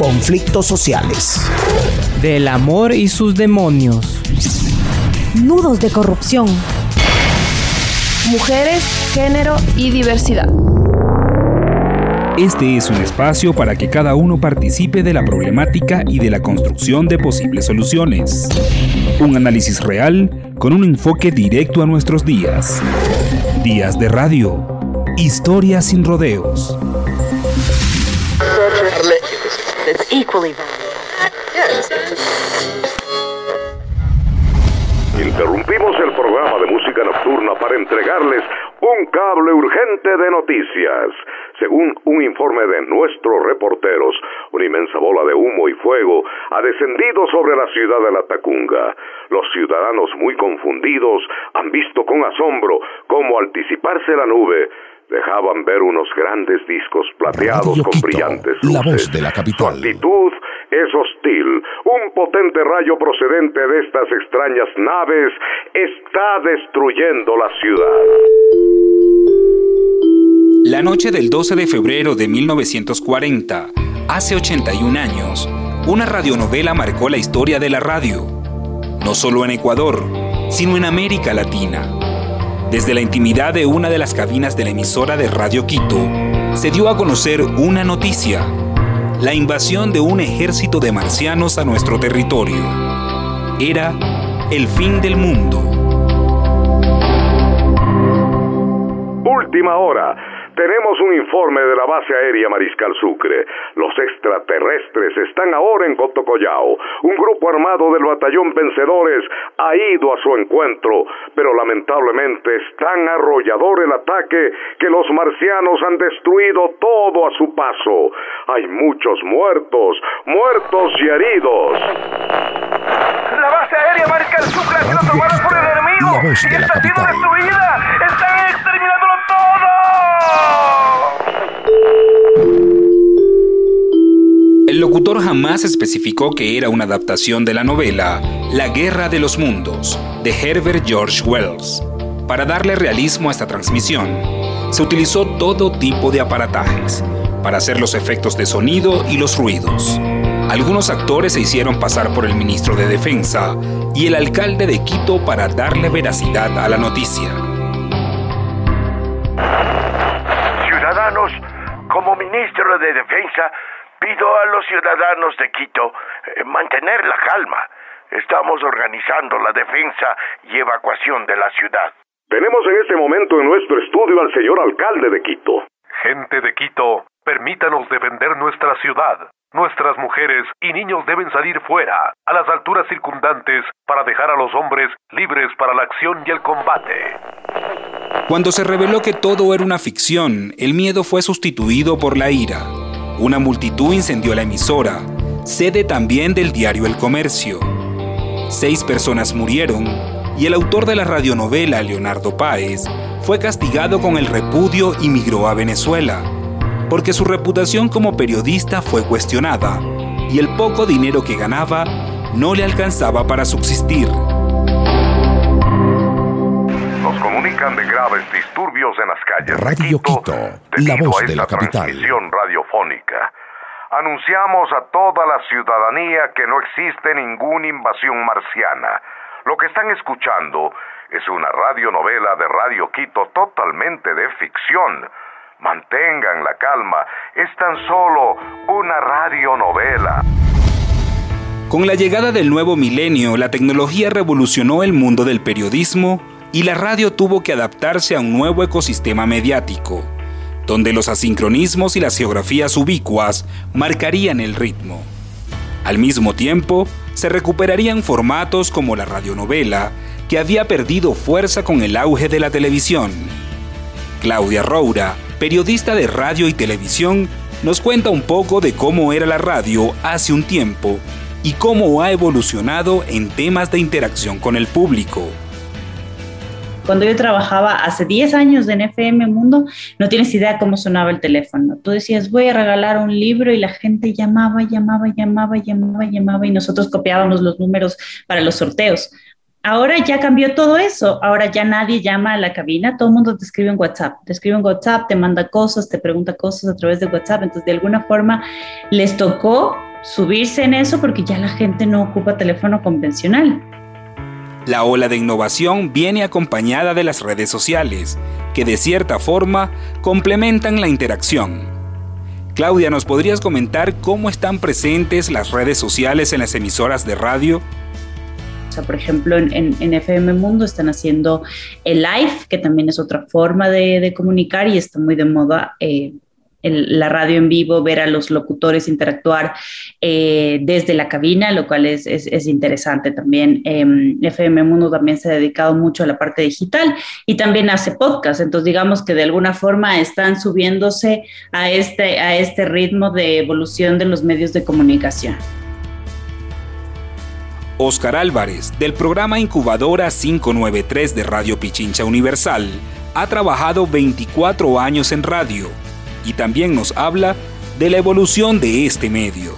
conflictos sociales. Del amor y sus demonios. Nudos de corrupción. Mujeres, género y diversidad. Este es un espacio para que cada uno participe de la problemática y de la construcción de posibles soluciones. Un análisis real con un enfoque directo a nuestros días. Días de radio. Historias sin rodeos. Interrumpimos el programa de música nocturna para entregarles un cable urgente de noticias. Según un informe de nuestros reporteros, una inmensa bola de humo y fuego ha descendido sobre la ciudad de La Tacunga. Los ciudadanos muy confundidos han visto con asombro cómo al disiparse la nube dejaban ver unos grandes discos plateados con brillantes luces. La voz de la capital. Su actitud es hostil. Un potente rayo procedente de estas extrañas naves está destruyendo la ciudad. La noche del 12 de febrero de 1940, hace 81 años, una radionovela marcó la historia de la radio, no solo en Ecuador, sino en América Latina. Desde la intimidad de una de las cabinas de la emisora de Radio Quito, se dio a conocer una noticia, la invasión de un ejército de marcianos a nuestro territorio. Era el fin del mundo. Última hora. Tenemos un informe de la base aérea Mariscal Sucre. Los extraterrestres están ahora en Cotocollao. Un grupo armado del batallón Vencedores ha ido a su encuentro, pero lamentablemente es tan arrollador el ataque que los marcianos han destruido todo a su paso. Hay muchos muertos, muertos y heridos. La base aérea Mariscal Sucre ha sido tomada por el enemigo y está siendo destruida. Están exterminándolo todo. El locutor jamás especificó que era una adaptación de la novela La Guerra de los Mundos, de Herbert George Wells. Para darle realismo a esta transmisión, se utilizó todo tipo de aparatajes para hacer los efectos de sonido y los ruidos. Algunos actores se hicieron pasar por el ministro de Defensa y el alcalde de Quito para darle veracidad a la noticia. De Defensa, pido a los ciudadanos de Quito eh, mantener la calma. Estamos organizando la defensa y evacuación de la ciudad. Tenemos en este momento en nuestro estudio al señor alcalde de Quito. Gente de Quito, permítanos defender nuestra ciudad. Nuestras mujeres y niños deben salir fuera, a las alturas circundantes, para dejar a los hombres libres para la acción y el combate. Cuando se reveló que todo era una ficción, el miedo fue sustituido por la ira. Una multitud incendió la emisora, sede también del diario El Comercio. Seis personas murieron y el autor de la radionovela, Leonardo Páez, fue castigado con el repudio y migró a Venezuela, porque su reputación como periodista fue cuestionada y el poco dinero que ganaba no le alcanzaba para subsistir. Nos comunican de graves disturbios en las calles de Radio Quito, la voz a de la capital. transmisión radiofónica. Anunciamos a toda la ciudadanía que no existe ninguna invasión marciana. Lo que están escuchando es una radionovela de Radio Quito totalmente de ficción. Mantengan la calma, es tan solo una radionovela. Con la llegada del nuevo milenio, la tecnología revolucionó el mundo del periodismo y la radio tuvo que adaptarse a un nuevo ecosistema mediático, donde los asincronismos y las geografías ubicuas marcarían el ritmo. Al mismo tiempo, se recuperarían formatos como la radionovela, que había perdido fuerza con el auge de la televisión. Claudia Roura, periodista de radio y televisión, nos cuenta un poco de cómo era la radio hace un tiempo y cómo ha evolucionado en temas de interacción con el público. Cuando yo trabajaba hace 10 años en FM Mundo, no tienes idea cómo sonaba el teléfono. Tú decías, voy a regalar un libro y la gente llamaba, llamaba, llamaba, llamaba, llamaba y nosotros copiábamos los números para los sorteos. Ahora ya cambió todo eso. Ahora ya nadie llama a la cabina, todo el mundo te escribe en WhatsApp. Te escribe en WhatsApp, te manda cosas, te pregunta cosas a través de WhatsApp. Entonces, de alguna forma, les tocó subirse en eso porque ya la gente no ocupa teléfono convencional. La ola de innovación viene acompañada de las redes sociales, que de cierta forma complementan la interacción. Claudia, ¿nos podrías comentar cómo están presentes las redes sociales en las emisoras de radio? O sea, por ejemplo, en, FM Mundo están haciendo el live, que también es otra forma de, comunicar y está muy de moda. Eh, la radio en vivo, ver a los locutores interactuar eh, desde la cabina, lo cual es, es, interesante también. FM Mundo también se ha dedicado mucho a la parte digital y también hace podcast, entonces digamos que de alguna forma están subiéndose a este, a este ritmo de evolución de los medios de comunicación. Oscar Álvarez, del programa Incubadora 593 de Radio Pichincha Universal, ha trabajado 24 años en radio y también nos habla de la evolución de este medio.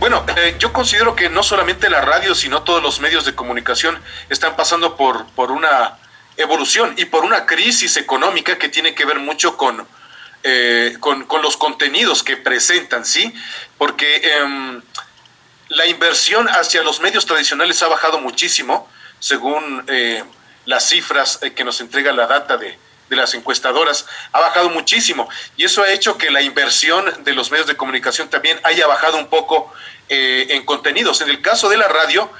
Bueno, eh, yo considero que no solamente la radio, sino todos los medios de comunicación están pasando por, por una evolución y por una crisis económica que tiene que ver mucho con, eh, con, los contenidos que presentan, ¿sí? Porque em, la inversión hacia los medios tradicionales ha bajado muchísimo, según eh, las cifras eh, que nos entrega la data de, las encuestadoras, ha bajado muchísimo. Y eso ha hecho que la inversión de los medios de comunicación también haya bajado un poco eh, en contenidos. En el caso de la radio,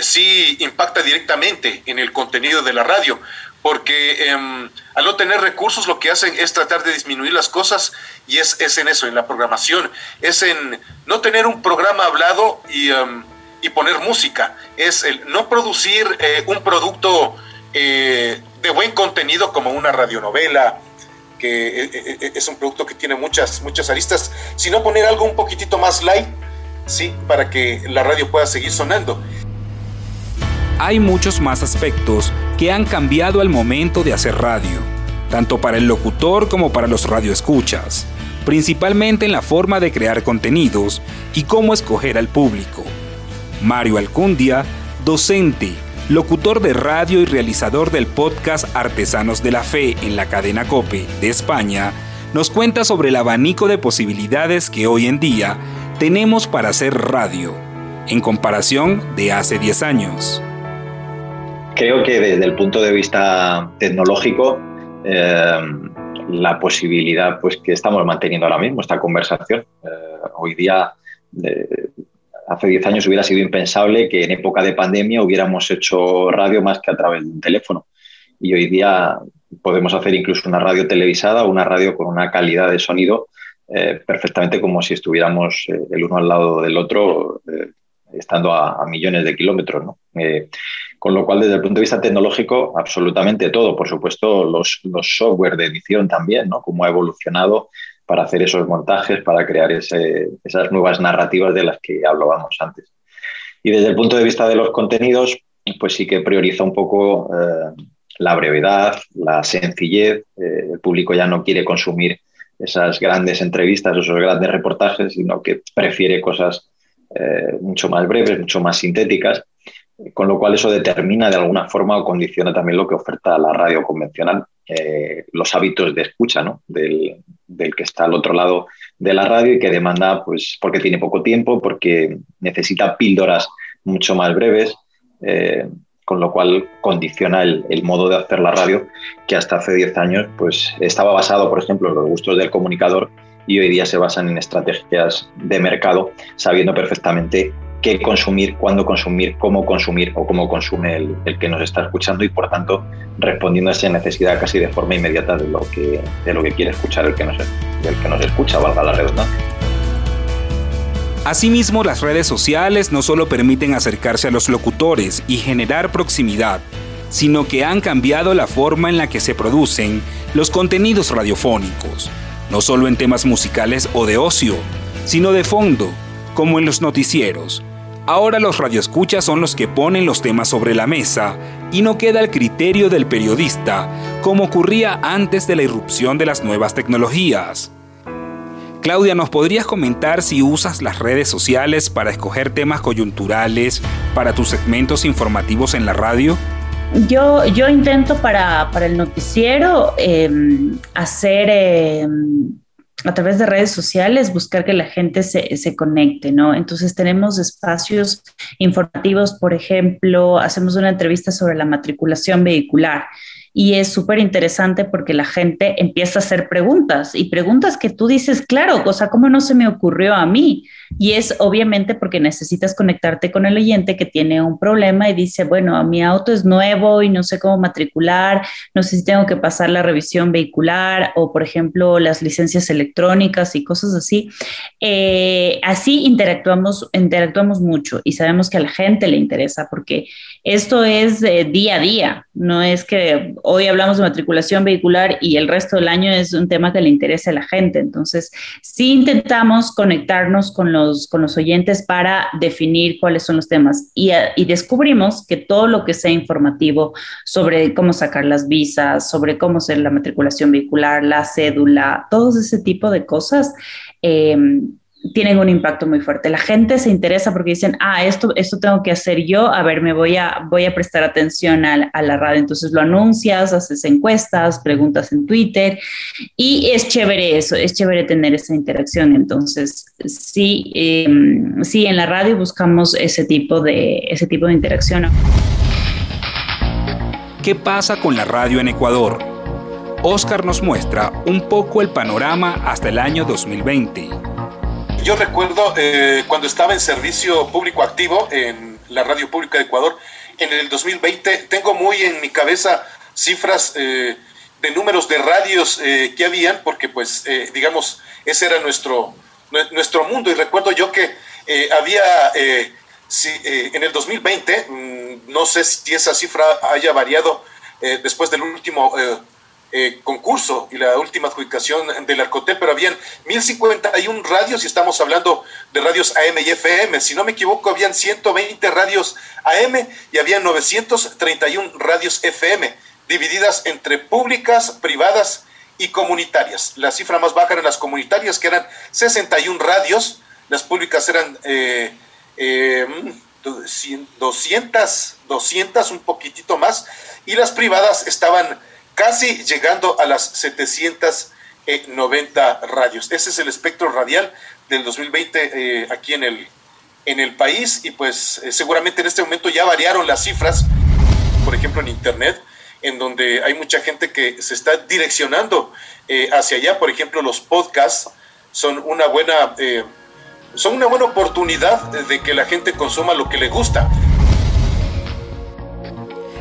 sí impacta directamente en el contenido de la radio, porque em, al no tener recursos lo que hacen es tratar de disminuir las cosas y es, es en eso, en la programación, es en no tener un programa hablado y, em, y poner música, es el no producir eh, un producto eh, de buen contenido como una radionovela, que eh, es un producto que tiene muchas, muchas aristas, sino poner algo un poquitito más light, ¿sí? Para que la radio pueda seguir sonando. Hay muchos más aspectos que han cambiado al momento de hacer radio, tanto para el locutor como para los radioescuchas, principalmente en la forma de crear contenidos y cómo escoger al público. Mario Alcundia, docente, locutor de radio y realizador del podcast Artesanos de la Fe en la cadena Cope de España, nos cuenta sobre el abanico de posibilidades que hoy en día tenemos para hacer radio, en comparación de hace 10 años creo que desde el punto de vista tecnológico, eh, la posibilidad pues, que estamos manteniendo ahora mismo, esta conversación, eh, hoy día, hace 10 años hubiera sido impensable que en época de pandemia hubiéramos hecho radio más que a través de un teléfono. Y hoy día podemos hacer incluso una radio televisada una radio con una calidad de sonido eh, perfectamente como si estuviéramos el uno al lado del otro, estando a, millones de kilómetros. ¿no? Con lo cual, desde el punto de vista tecnológico, absolutamente todo. Por supuesto, los, software de edición también, ¿no? Cómo ha evolucionado para hacer esos montajes, para crear esas nuevas narrativas de las que hablábamos antes. Y desde el punto de vista de los contenidos, pues sí que prioriza un poco eh, la brevedad, la sencillez. Eh, el público ya no quiere consumir esas grandes entrevistas, esos grandes reportajes, sino que prefiere cosas eh, mucho más breves, mucho más sintéticas con lo cual eso determina de alguna forma o condiciona también lo que oferta la radio convencional, eh, los hábitos de escucha ¿no? del, que está al otro lado de la radio y que demanda, pues porque tiene poco tiempo, porque necesita píldoras mucho más breves, eh, con lo cual condiciona el, modo de hacer la radio, que hasta hace 10 años pues, estaba basado, por ejemplo, en los gustos del comunicador y hoy día se basan en estrategias de mercado, sabiendo perfectamente qué consumir, cuándo consumir, cómo consumir o cómo consume el, que nos está escuchando y por tanto respondiendo a esa necesidad casi de forma inmediata de lo que, de lo que quiere escuchar el que, nos, el que nos escucha, valga la redundancia. Asimismo, las redes sociales no solo permiten acercarse a los locutores y generar proximidad, sino que han cambiado la forma en la que se producen los contenidos radiofónicos, no solo en temas musicales o de ocio, sino de fondo, como en los noticieros, Ahora los radioescuchas son los que ponen los temas sobre la mesa y no queda el criterio del periodista, como ocurría antes de la irrupción de las nuevas tecnologías. Claudia, ¿nos podrías comentar si usas las redes sociales para escoger temas coyunturales para tus segmentos informativos en la radio? Yo, yo intento para, el noticiero em, hacer em, a través de redes sociales buscar que la gente se, se, conecte, ¿no? Entonces tenemos espacios informativos, por ejemplo, hacemos una entrevista sobre la matriculación vehicular y es súper interesante porque la gente empieza a hacer preguntas y preguntas que tú dices, claro, o sea, ¿cómo no se me ocurrió a mí? Y es obviamente porque necesitas conectarte con el oyente que tiene un problema y dice, bueno, mi auto es nuevo y no sé cómo matricular, no sé si tengo que pasar la revisión vehicular o, por ejemplo, las licencias electrónicas y cosas así. Eh, así interactuamos, interactuamos mucho y sabemos que a la gente le interesa porque esto es día a día, no es que hoy hablamos de matriculación vehicular y el resto del año es un tema que le interesa a la gente. Entonces, sí intentamos conectarnos con con los oyentes para definir cuáles son los temas. Y, y descubrimos que todo lo que sea informativo sobre cómo sacar las visas, sobre cómo hacer la matriculación vehicular, la cédula, todo ese tipo de cosas, eh, tienen un impacto muy fuerte. La gente se interesa porque dicen, ah, esto, esto tengo que hacer yo, a ver, me voy a, voy a prestar atención a, la radio. Entonces lo anuncias, haces encuestas, preguntas en Twitter y es chévere eso, es chévere tener esa interacción. Entonces, sí, eh, sí, en la radio buscamos ese tipo de, ese tipo de interacción. ¿Qué pasa con la radio en Ecuador? Oscar nos muestra un poco el panorama hasta el año 2020 yo recuerdo eh, cuando estaba en servicio público activo en la Radio Pública de Ecuador, en el 2020, tengo muy en mi cabeza cifras eh, de números de radios eh, que habían, porque pues, digamos, ese era nuestro, nuestro mundo. Y recuerdo yo que había, si, en el 2020, mmm, no sé si esa cifra haya variado después del último eh, concurso y la última adjudicación del Arcotel, pero habían 1051 radios y estamos hablando de radios AM y FM. Si no me equivoco, habían 120 radios AM y había 931 radios FM, divididas entre públicas, privadas y comunitarias. La cifra más baja eran las comunitarias, que eran 61 radios, las públicas eran eh, eh, 200, 200, un poquitito más, y las privadas estaban casi llegando a las 790 radios. Ese es el espectro radial del 2020 eh, aquí en el, en el país y pues eh, seguramente en este momento ya variaron las cifras, por ejemplo en Internet, en donde hay mucha gente que se está direccionando eh, hacia allá, por ejemplo los podcasts son una buena... son una buena oportunidad de que la gente consuma lo que le gusta.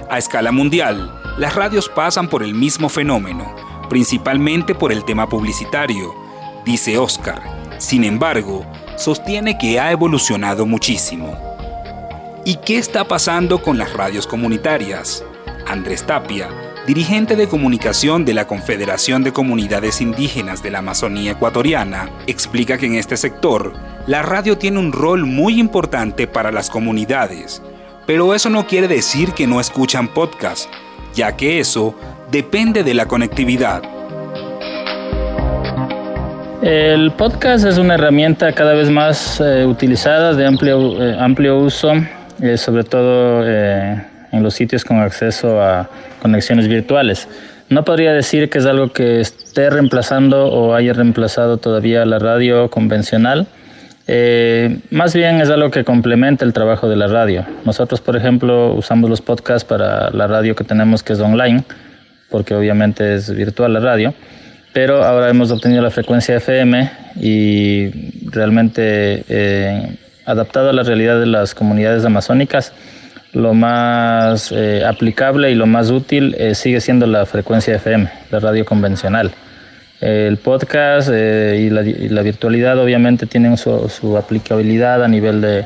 A escala mundial, las radios pasan por el mismo fenómeno, principalmente por el tema publicitario, dice Oscar. Sin embargo, sostiene que ha evolucionado muchísimo. ¿Y qué está pasando con las radios comunitarias? Andrés Tapia, dirigente de comunicación de la Confederación de Comunidades Indígenas de la Amazonía Ecuatoriana, explica que en este sector la radio tiene un rol muy importante para las comunidades, pero eso no quiere decir que no escuchan podcasts ya que eso depende de la conectividad. El podcast es una herramienta cada vez más eh, utilizada de amplio, eh, amplio uso, eh, sobre todo en los sitios con acceso a conexiones virtuales. No podría decir que es algo que esté reemplazando o haya reemplazado todavía la radio convencional, eh, más bien es algo que complementa el trabajo de la radio. Nosotros, por ejemplo, usamos los podcasts para la radio que tenemos que es online, porque obviamente es virtual la radio, pero ahora hemos obtenido la frecuencia FM y realmente eh, adaptado a la realidad de las comunidades amazónicas, lo más eh, aplicable y lo más útil eh, sigue siendo la frecuencia FM, la radio convencional. El podcast eh, y, la, virtualidad obviamente tienen su, su aplicabilidad a nivel de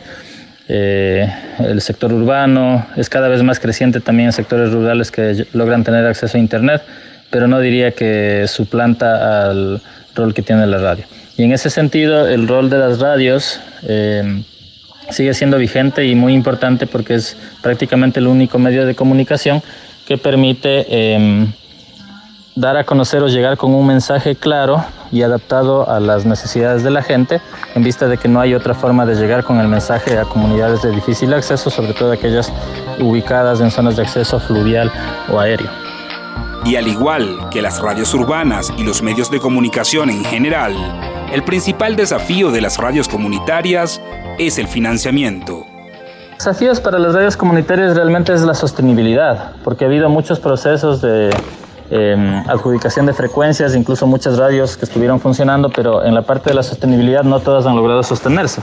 eh, el sector urbano, es cada vez más creciente también en sectores rurales que logran tener acceso a Internet, pero no diría que suplanta al rol que tiene la radio. Y en ese sentido, el rol de las radios eh, sigue siendo vigente y muy importante porque es prácticamente el único medio de comunicación que permite eh, dar a conocer o llegar con un mensaje claro y adaptado a las necesidades de la gente, en vista de que no hay otra forma de llegar con el mensaje a comunidades de difícil acceso, sobre todo aquellas ubicadas en zonas de acceso fluvial o aéreo. Y al igual que las radios urbanas y los medios de comunicación en general, el principal desafío de las radios comunitarias es el financiamiento. Desafíos para las radios comunitarias realmente es la sostenibilidad, porque ha habido muchos procesos de em, adjudicación de frecuencias, incluso muchas radios que estuvieron funcionando, pero en la parte de la sostenibilidad no todas han logrado sostenerse.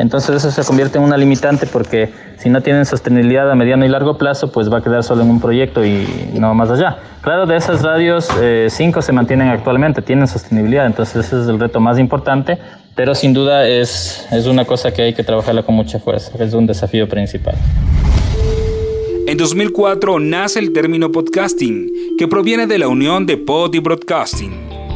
Entonces eso se convierte en una limitante porque si no tienen sostenibilidad a mediano y largo plazo, pues va a quedar solo en un proyecto y no más allá. Claro, de esas radios, eh, cinco se mantienen actualmente, tienen sostenibilidad, entonces ese es el reto más importante, pero sin duda es, es una cosa que hay que trabajarla con mucha fuerza, es un desafío principal. En 2004 nace el término podcasting, que proviene de la unión de pod y broadcasting,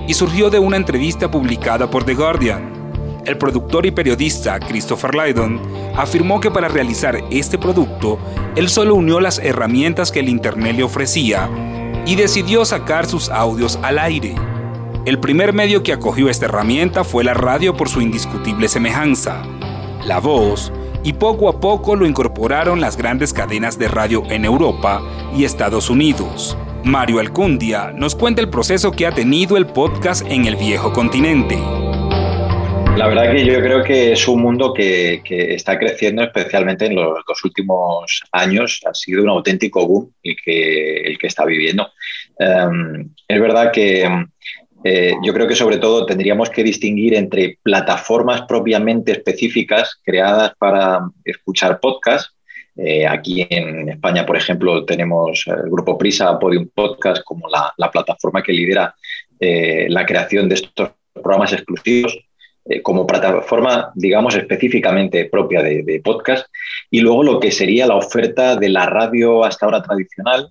y surgió de una entrevista publicada por The Guardian. El productor y periodista Christopher Lydon afirmó que para realizar este producto, él solo unió las herramientas que el Internet le ofrecía y decidió sacar sus audios al aire. El primer medio que acogió esta herramienta fue la radio por su indiscutible semejanza, la voz, y poco a poco lo incorporaron las grandes cadenas de radio en Europa y Estados Unidos. Mario Alcundia nos cuenta el proceso que ha tenido el podcast en el viejo continente. La verdad que yo creo que es un mundo que, está creciendo especialmente en los últimos años. Ha sido un auténtico boom el que, el que está viviendo. Em, es verdad que eh, yo creo que sobre todo tendríamos que distinguir entre plataformas propiamente específicas creadas para escuchar podcasts. Eh, aquí en España, por ejemplo, tenemos el grupo Prisa, Podium Podcast, como la, la plataforma que lidera eh, la creación de estos programas exclusivos como plataforma, digamos, específicamente propia de, podcast, y luego lo que sería la oferta de la radio hasta ahora tradicional.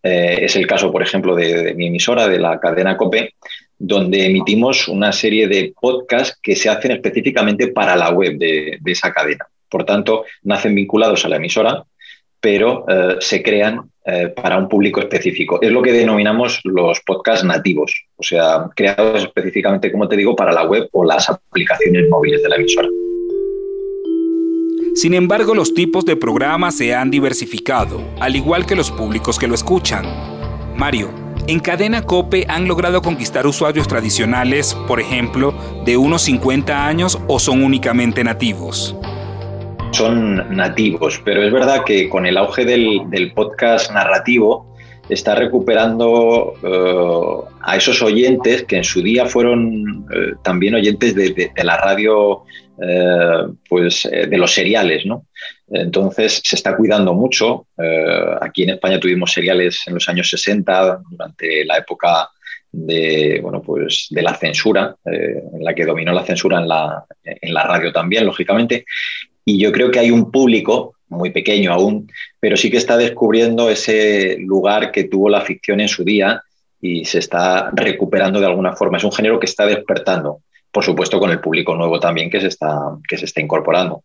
Es el caso, por ejemplo, de, mi emisora, de la cadena COPE, donde emitimos una serie de podcasts que se hacen específicamente para la web de, esa cadena. Por tanto, nacen vinculados a la emisora, pero eh, se crean eh, para un público específico. Es lo que denominamos los podcasts nativos, o sea, creados específicamente, como te digo, para la web o las aplicaciones móviles de la emisora. Sin embargo, los tipos de programas se han diversificado, al igual que los públicos que lo escuchan. Mario, en Cadena Cope han logrado conquistar usuarios tradicionales, por ejemplo, de unos 50 años o son únicamente nativos son nativos, pero es verdad que con el auge del, podcast narrativo está recuperando eh, a esos oyentes que en su día fueron eh, también oyentes de, la radio, eh, pues de los seriales, ¿no? Entonces se está cuidando mucho. aquí en España tuvimos seriales en los años 60, durante la época de, bueno, pues de la censura, en la que dominó la censura en la, en la radio también, lógicamente, y yo creo que hay un público, muy pequeño aún, pero sí que está descubriendo ese lugar que tuvo la ficción en su día y se está recuperando de alguna forma. Es un género que está despertando, por supuesto con el público nuevo también que se está, que se está incorporando.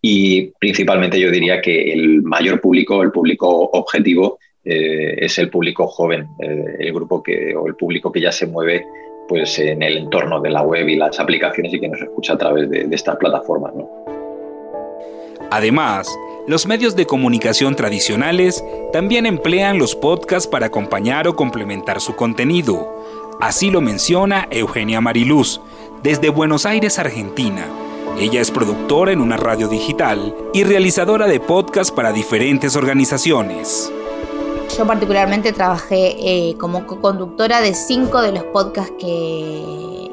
Y principalmente yo diría que el mayor público, el público objetivo, eh, es el público joven, eh, el grupo que, o el público que ya se mueve pues, en el entorno de la web y las aplicaciones y que nos escucha a través de, estas plataformas. Además, los medios de comunicación tradicionales también emplean los podcasts para acompañar o complementar su contenido. Así lo menciona Eugenia Mariluz, desde Buenos Aires, Argentina. Ella es productora en una radio digital y realizadora de podcasts para diferentes organizaciones. Yo particularmente trabajé eh, como co-conductora de cinco de los podcasts que,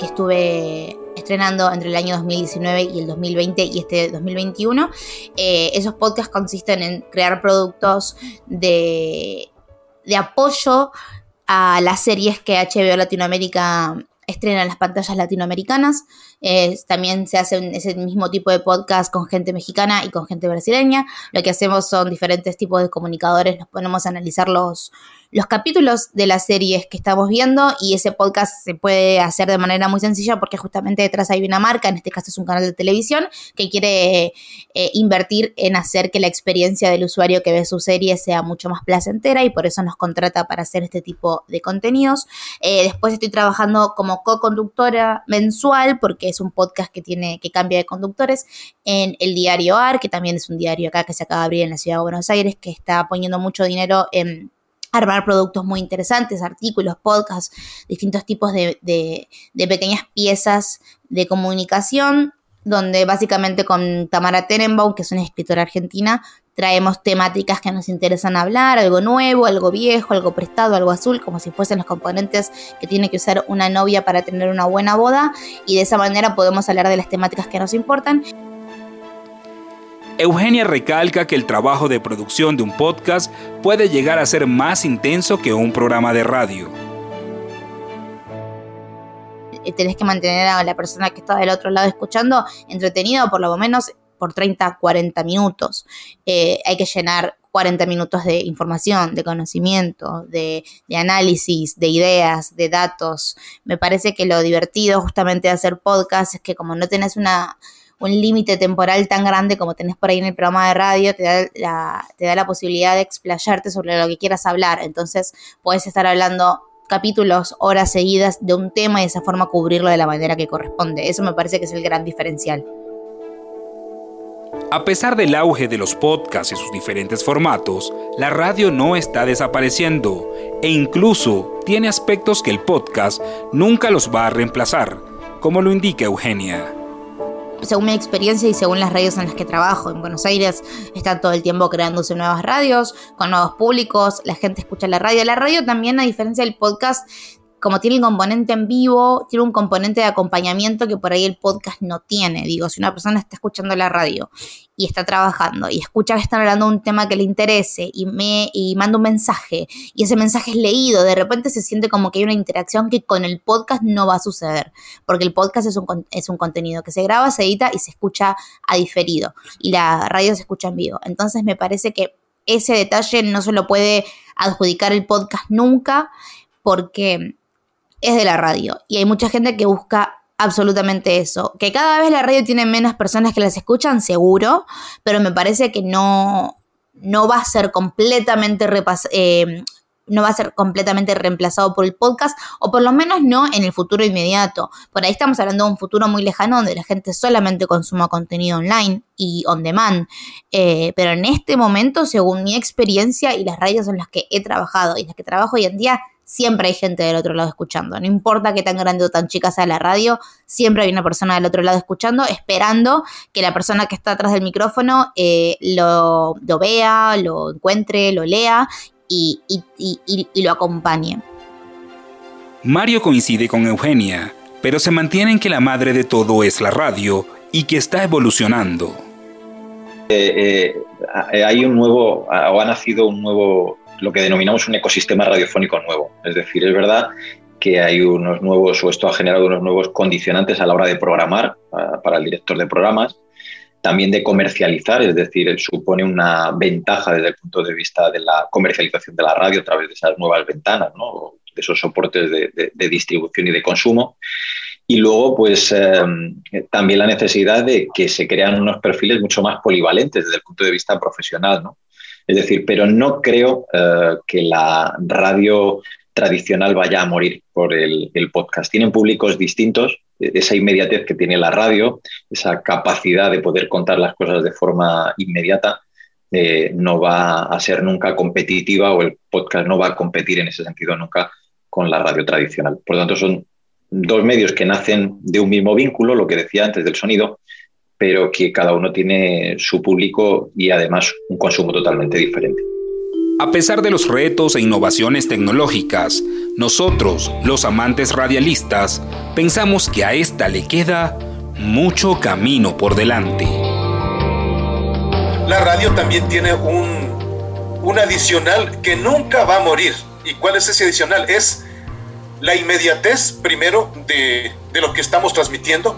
que estuve estrenando entre el año 2019 y el 2020 y este 2021. Eh, esos podcasts consisten en crear productos de, de apoyo a las series que HBO Latinoamérica estrena en las pantallas latinoamericanas. También se hace ese mismo tipo de podcast con gente mexicana y con gente brasileña. Lo que hacemos son diferentes tipos de comunicadores, nos ponemos a analizar los, los capítulos de las series que estamos viendo y ese podcast se puede hacer de manera muy sencilla porque justamente detrás hay una marca, en este caso es un canal de televisión, que quiere eh, invertir en hacer que la experiencia del usuario que ve su serie sea mucho más placentera y por eso nos contrata para hacer este tipo de contenidos. Eh, después estoy trabajando como co-conductora mensual porque es un podcast que tiene que cambia de conductores en el diario AR, que también es un diario acá que se acaba de abrir en la ciudad de Buenos Aires, que está poniendo mucho dinero en armar productos muy interesantes, artículos, podcasts, distintos tipos de, de pequeñas piezas de comunicación donde básicamente con Tamara Tenenbaum, que es una escritora argentina, traemos temáticas que nos interesan hablar, algo nuevo, algo viejo, algo prestado, algo azul, como si fuesen los componentes que tiene que usar una novia para tener una buena boda, y de esa manera podemos hablar de las temáticas que nos importan. Eugenia recalca que el trabajo de producción de un podcast puede llegar a ser más intenso que un programa de radio tenés que mantener a la persona que está del otro lado escuchando entretenido por lo menos por 30, 40 minutos. Eh, hay que llenar 40 minutos de información, de conocimiento, de, análisis, de ideas, de datos. Me parece que lo divertido justamente de hacer podcast es que como no tenés una, un límite temporal tan grande como tenés por ahí en el programa de radio, te da, la, te da la posibilidad de explayarte sobre lo que quieras hablar. Entonces, puedes estar hablando capítulos, horas seguidas de un tema y de esa forma cubrirlo de la manera que corresponde. Eso me parece que es el gran diferencial. A pesar del auge de los podcasts y sus diferentes formatos, la radio no está desapareciendo e incluso tiene aspectos que el podcast nunca los va a reemplazar, como lo indica Eugenia según mi experiencia y según las radios en las que trabajo. En Buenos Aires están todo el tiempo creándose nuevas radios, con nuevos públicos, la gente escucha la radio. La radio también, a diferencia del podcast, como tiene el componente en vivo, tiene un componente de acompañamiento que por ahí el podcast no tiene. Digo, si una persona está escuchando la radio y está trabajando y escucha que están hablando de un tema que le interese y me y manda un mensaje y ese mensaje es leído, de repente se siente como que hay una interacción que con el podcast no va a suceder, porque el podcast es un, es un contenido que se graba, se edita y se escucha a diferido y la radio se escucha en vivo. Entonces me parece que ese detalle no se lo puede adjudicar el podcast nunca porque es de la radio y hay mucha gente que busca absolutamente eso. Que cada vez la radio tiene menos personas que las escuchan, seguro, pero me parece que no, no va a ser completamente eh, no va a ser completamente reemplazado por el podcast, o por lo menos no en el futuro inmediato. Por ahí estamos hablando de un futuro muy lejano donde la gente solamente consuma contenido online y on demand. Eh, pero en este momento, según mi experiencia y las radios en las que he trabajado y las que trabajo hoy en día, siempre hay gente del otro lado escuchando. No importa qué tan grande o tan chica sea la radio, siempre hay una persona del otro lado escuchando, esperando que la persona que está atrás del micrófono eh, lo, vea, lo encuentre, lo lea y, y lo acompañe. Mario coincide con Eugenia, pero se mantiene en que la madre de todo es la radio y que está evolucionando. Eh, eh, hay un nuevo, o ha nacido un nuevo lo que denominamos un ecosistema radiofónico nuevo. Es decir, es verdad que hay unos nuevos, o esto ha generado unos nuevos condicionantes a la hora de programar para, el director de programas, también de comercializar, es decir, supone una ventaja desde el punto de vista de la comercialización de la radio a través de esas nuevas ventanas, ¿no? de esos soportes de, distribución y de consumo. Y luego, pues em, también la necesidad de que se crean unos perfiles mucho más polivalentes desde el punto de vista profesional, ¿no? Es decir, pero no creo eh, que la radio tradicional vaya a morir por el, podcast. Tienen públicos distintos, e-, esa inmediatez que tiene la radio, esa capacidad de poder contar las cosas de forma inmediata, eh, no va a ser nunca competitiva o el podcast no va a competir en ese sentido nunca con la radio tradicional. Por lo tanto, son dos medios que nacen de un mismo vínculo, lo que decía antes del sonido, pero que cada uno tiene su público y además un consumo totalmente diferente. A pesar de los retos e innovaciones tecnológicas, nosotros, los amantes radialistas, pensamos que a esta le queda mucho camino por delante. La radio también tiene un, un adicional que nunca va a morir. ¿Y cuál es ese adicional? Es la inmediatez, primero, de, de lo que estamos transmitiendo,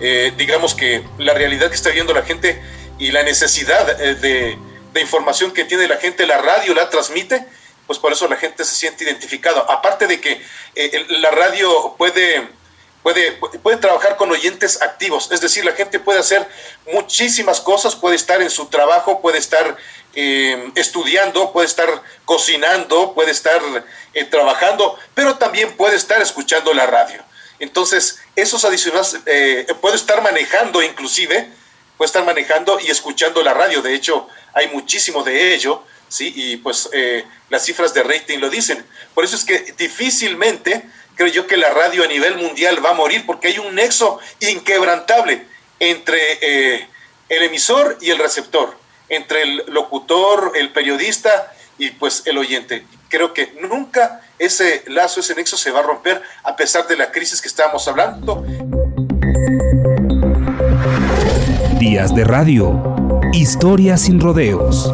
eh, digamos que la realidad que está viendo la gente y la necesidad eh, de, información que tiene la gente, la radio la transmite, pues por eso la gente se siente identificada. Aparte de que eh, la radio puede, puede, puede trabajar con oyentes activos, es decir, la gente puede hacer muchísimas cosas, puede estar en su trabajo, puede estar estudiando, puede estar cocinando, puede estar trabajando, pero también puede estar escuchando la radio. Entonces, esos adicionales eh, puedo estar manejando inclusive, puedo estar manejando y escuchando la radio. De hecho, hay muchísimo de ello. ¿sí? Y pues eh, las cifras de rating lo dicen. Por eso es que difícilmente creo yo que la radio a nivel mundial va a morir porque hay un nexo inquebrantable entre eh, el emisor y el receptor, entre el locutor, el periodista y pues el oyente. Creo que nunca ese lazo, ese nexo se va a romper a pesar de la crisis que estábamos hablando. Días de radio. Historias sin rodeos.